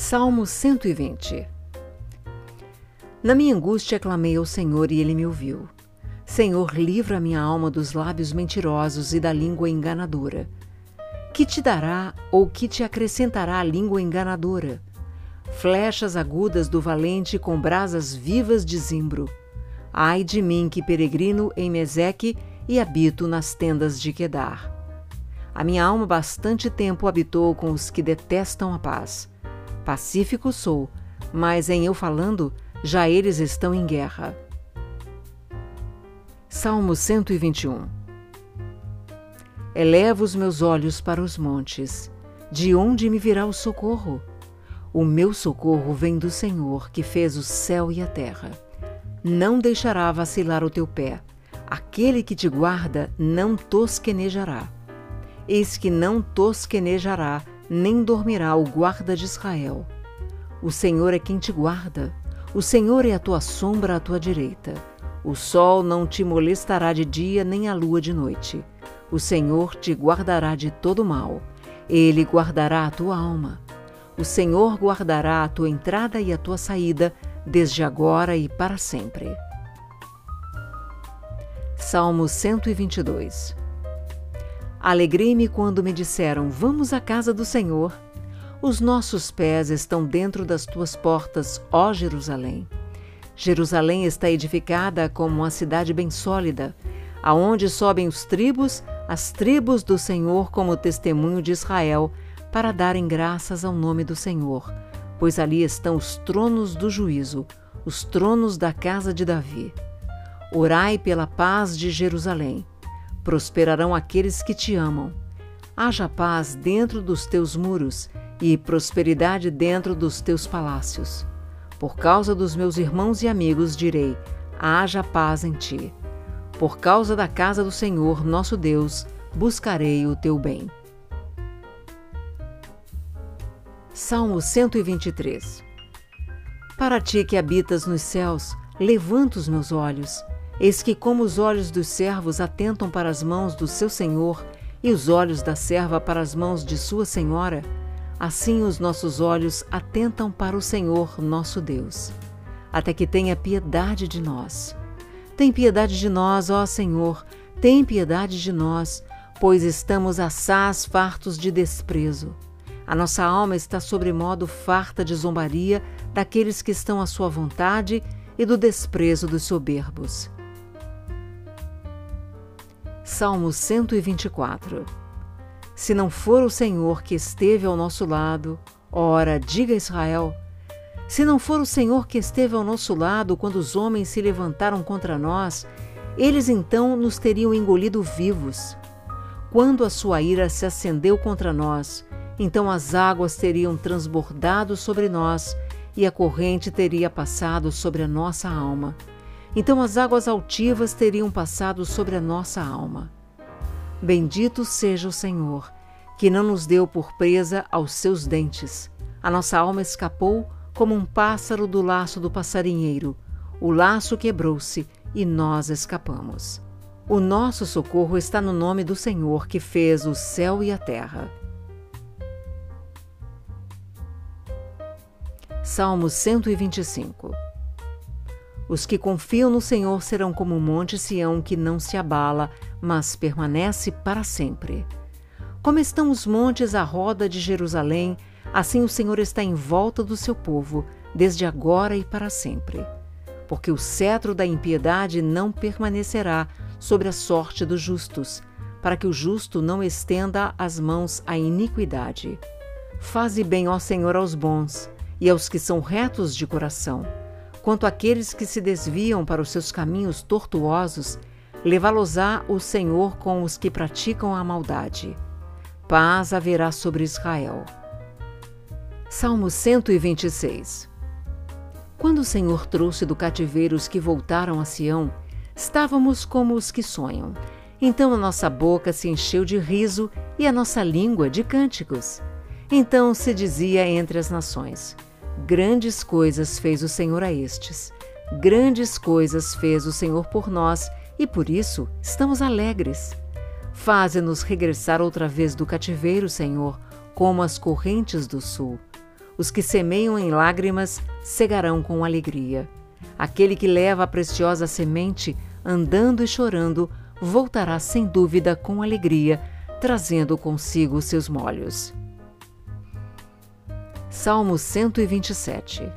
Salmo 120 Na minha angústia clamei ao Senhor e ele me ouviu. Senhor, livra minha alma dos lábios mentirosos e da língua enganadora. Que te dará ou que te acrescentará a língua enganadora? Flechas agudas do valente com brasas vivas de zimbro. Ai de mim que peregrino em Meseque e habito nas tendas de Quedar. A minha alma bastante tempo habitou com os que detestam a paz Pacífico sou, mas em eu falando, já eles estão em guerra. Salmo 121 Elevo os meus olhos para os montes. De onde me virá o socorro? O meu socorro vem do Senhor, que fez o céu e a terra. Não deixará vacilar o teu pé. Aquele que te guarda não tosquenejará. Eis que não tosquenejará nem dormirá o guarda de Israel. O Senhor é quem te guarda, o Senhor é a tua sombra à tua direita. O sol não te molestará de dia, nem a lua de noite. O Senhor te guardará de todo mal. Ele guardará a tua alma. O Senhor guardará a tua entrada e a tua saída, desde agora e para sempre. Salmo 122 Alegrei-me quando me disseram: Vamos à casa do Senhor. Os nossos pés estão dentro das tuas portas, ó Jerusalém. Jerusalém está edificada como uma cidade bem sólida, aonde sobem os tribos, as tribos do Senhor como testemunho de Israel, para darem graças ao nome do Senhor, pois ali estão os tronos do juízo, os tronos da casa de Davi. Orai pela paz de Jerusalém prosperarão aqueles que te amam. Haja paz dentro dos teus muros e prosperidade dentro dos teus palácios. Por causa dos meus irmãos e amigos direi: haja paz em ti. Por causa da casa do Senhor, nosso Deus, buscarei o teu bem. Salmo 123 Para ti que habitas nos céus, levanta os meus olhos Eis que, como os olhos dos servos atentam para as mãos do seu senhor e os olhos da serva para as mãos de sua senhora, assim os nossos olhos atentam para o Senhor nosso Deus, até que tenha piedade de nós. Tem piedade de nós, ó Senhor, tem piedade de nós, pois estamos assaz fartos de desprezo. A nossa alma está sobremodo farta de zombaria daqueles que estão à sua vontade e do desprezo dos soberbos. Salmo 124 Se não for o Senhor que esteve ao nosso lado, ora, diga Israel, se não for o Senhor que esteve ao nosso lado quando os homens se levantaram contra nós, eles então nos teriam engolido vivos. Quando a sua ira se acendeu contra nós, então as águas teriam transbordado sobre nós e a corrente teria passado sobre a nossa alma então as águas altivas teriam passado sobre a nossa alma. Bendito seja o Senhor, que não nos deu por presa aos seus dentes. A nossa alma escapou como um pássaro do laço do passarinheiro. O laço quebrou-se e nós escapamos. O nosso socorro está no nome do Senhor que fez o céu e a terra. Salmo 125 os que confiam no Senhor serão como o monte Sião que não se abala, mas permanece para sempre. Como estão os montes à roda de Jerusalém, assim o Senhor está em volta do seu povo, desde agora e para sempre. Porque o cetro da impiedade não permanecerá sobre a sorte dos justos, para que o justo não estenda as mãos à iniquidade. Faze bem, ó Senhor, aos bons e aos que são retos de coração Quanto àqueles que se desviam para os seus caminhos tortuosos, levá-los-á o Senhor com os que praticam a maldade. Paz haverá sobre Israel. Salmo 126 Quando o Senhor trouxe do cativeiro os que voltaram a Sião, estávamos como os que sonham. Então a nossa boca se encheu de riso e a nossa língua de cânticos. Então se dizia entre as nações: Grandes coisas fez o Senhor a estes. Grandes coisas fez o Senhor por nós e por isso estamos alegres. Faze-nos regressar outra vez do cativeiro, Senhor, como as correntes do sul. Os que semeiam em lágrimas cegarão com alegria. Aquele que leva a preciosa semente, andando e chorando, voltará sem dúvida com alegria, trazendo consigo seus molhos. Salmo 127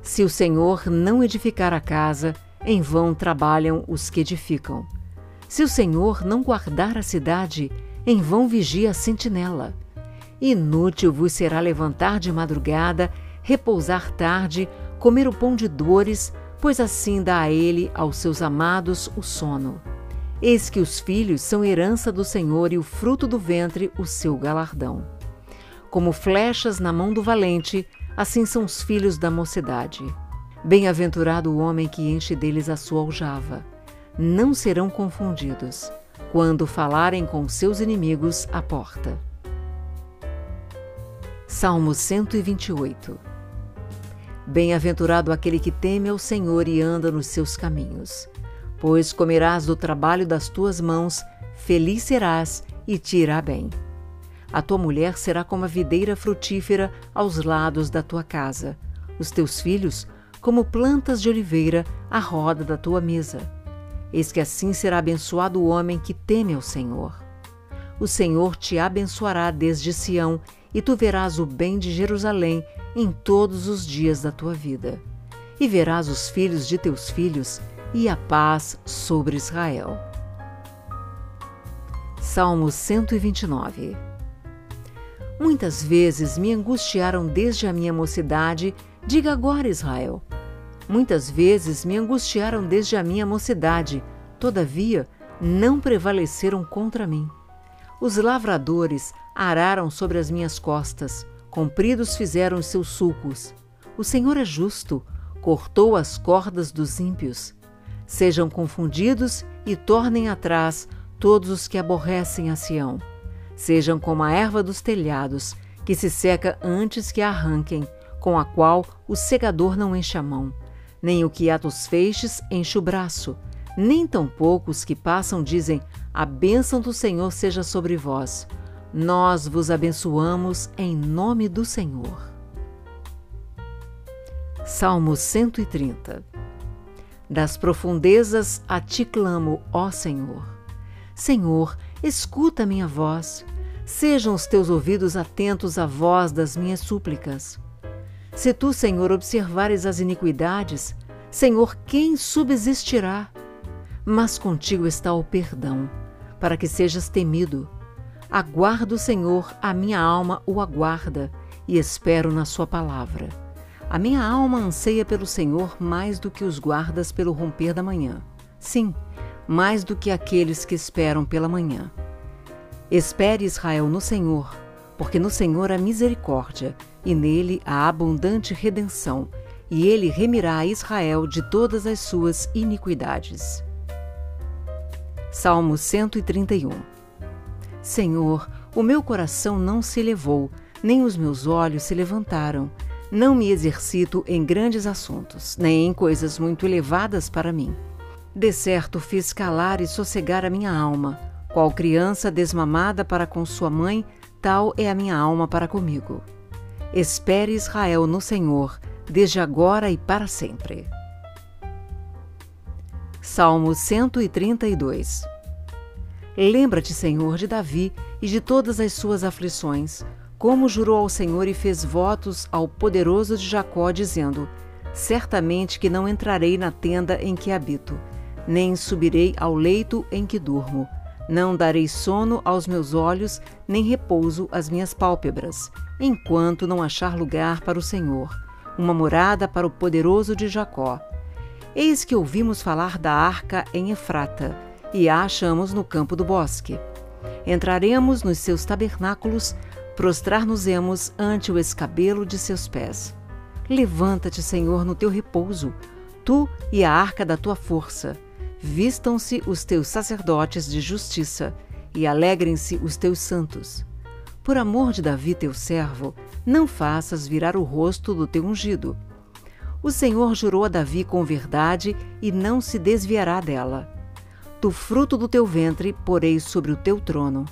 Se o Senhor não edificar a casa, em vão trabalham os que edificam. Se o Senhor não guardar a cidade, em vão vigia a sentinela. Inútil vos será levantar de madrugada, repousar tarde, comer o pão de dores, pois assim dá a ele, aos seus amados, o sono. Eis que os filhos são herança do Senhor e o fruto do ventre, o seu galardão. Como flechas na mão do valente, assim são os filhos da mocidade. Bem-aventurado o homem que enche deles a sua aljava. Não serão confundidos, quando falarem com seus inimigos à porta. Salmo 128 Bem-aventurado aquele que teme ao Senhor e anda nos seus caminhos. Pois comerás do trabalho das tuas mãos, feliz serás e te irá bem. A tua mulher será como a videira frutífera aos lados da tua casa, os teus filhos como plantas de oliveira à roda da tua mesa. Eis que assim será abençoado o homem que teme ao Senhor. O Senhor te abençoará desde Sião e tu verás o bem de Jerusalém em todos os dias da tua vida. E verás os filhos de teus filhos e a paz sobre Israel. Salmo 129 Muitas vezes me angustiaram desde a minha mocidade, diga agora, Israel. Muitas vezes me angustiaram desde a minha mocidade, todavia não prevaleceram contra mim. Os lavradores araram sobre as minhas costas, compridos fizeram os seus sulcos. O Senhor é justo, cortou as cordas dos ímpios. Sejam confundidos e tornem atrás todos os que aborrecem a Sião. Sejam como a erva dos telhados, que se seca antes que a arranquem, com a qual o segador não enche a mão, nem o que ata os feixes enche o braço, nem tampouco os que passam dizem: A bênção do Senhor seja sobre vós. Nós vos abençoamos em nome do Senhor. Salmo 130 Das profundezas a ti clamo, ó Senhor. Senhor, escuta minha voz. Sejam os teus ouvidos atentos à voz das minhas súplicas. Se tu, Senhor, observares as iniquidades, Senhor, quem subsistirá? Mas contigo está o perdão, para que sejas temido Aguardo o Senhor, a minha alma o aguarda e espero na Sua palavra. A minha alma anseia pelo Senhor mais do que os guardas pelo romper da manhã. Sim, mais do que aqueles que esperam pela manhã. Espere Israel no Senhor, porque no Senhor há misericórdia e nele há abundante redenção, e ele remirá a Israel de todas as suas iniquidades. Salmo 131 Senhor, o meu coração não se elevou, nem os meus olhos se levantaram. Não me exercito em grandes assuntos, nem em coisas muito elevadas para mim. De certo fiz calar e sossegar a minha alma. Qual criança desmamada para com sua mãe, tal é a minha alma para comigo. Espere Israel no Senhor, desde agora e para sempre. Salmo 132 Lembra-te, Senhor, de Davi e de todas as suas aflições, como jurou ao Senhor e fez votos ao poderoso de Jacó, dizendo: Certamente que não entrarei na tenda em que habito, nem subirei ao leito em que durmo. Não darei sono aos meus olhos, nem repouso às minhas pálpebras, enquanto não achar lugar para o Senhor, uma morada para o poderoso de Jacó. Eis que ouvimos falar da arca em Efrata e a achamos no campo do bosque. Entraremos nos seus tabernáculos, prostrar-nos-emos ante o escabelo de seus pés. Levanta-te, Senhor, no teu repouso, tu e a arca da tua força. Vistam-se os teus sacerdotes de justiça e alegrem-se os teus santos. Por amor de Davi, teu servo, não faças virar o rosto do teu ungido. O Senhor jurou a Davi com verdade e não se desviará dela. Do fruto do teu ventre porei sobre o teu trono.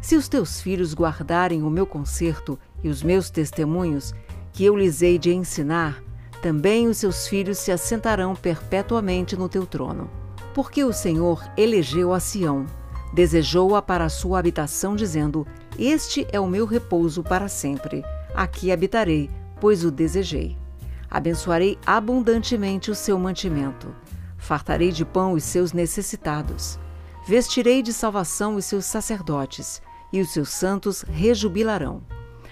Se os teus filhos guardarem o meu conserto e os meus testemunhos, que eu lhes hei de ensinar, também os seus filhos se assentarão perpetuamente no teu trono. Porque o Senhor elegeu a Sião, desejou-a para a sua habitação, dizendo: Este é o meu repouso para sempre. Aqui habitarei, pois o desejei. Abençoarei abundantemente o seu mantimento. Fartarei de pão os seus necessitados. Vestirei de salvação os seus sacerdotes, e os seus santos rejubilarão.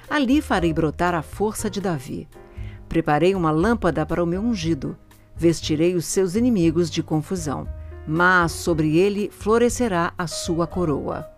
Ali farei brotar a força de Davi. Preparei uma lâmpada para o meu ungido. Vestirei os seus inimigos de confusão, mas sobre ele florescerá a sua coroa.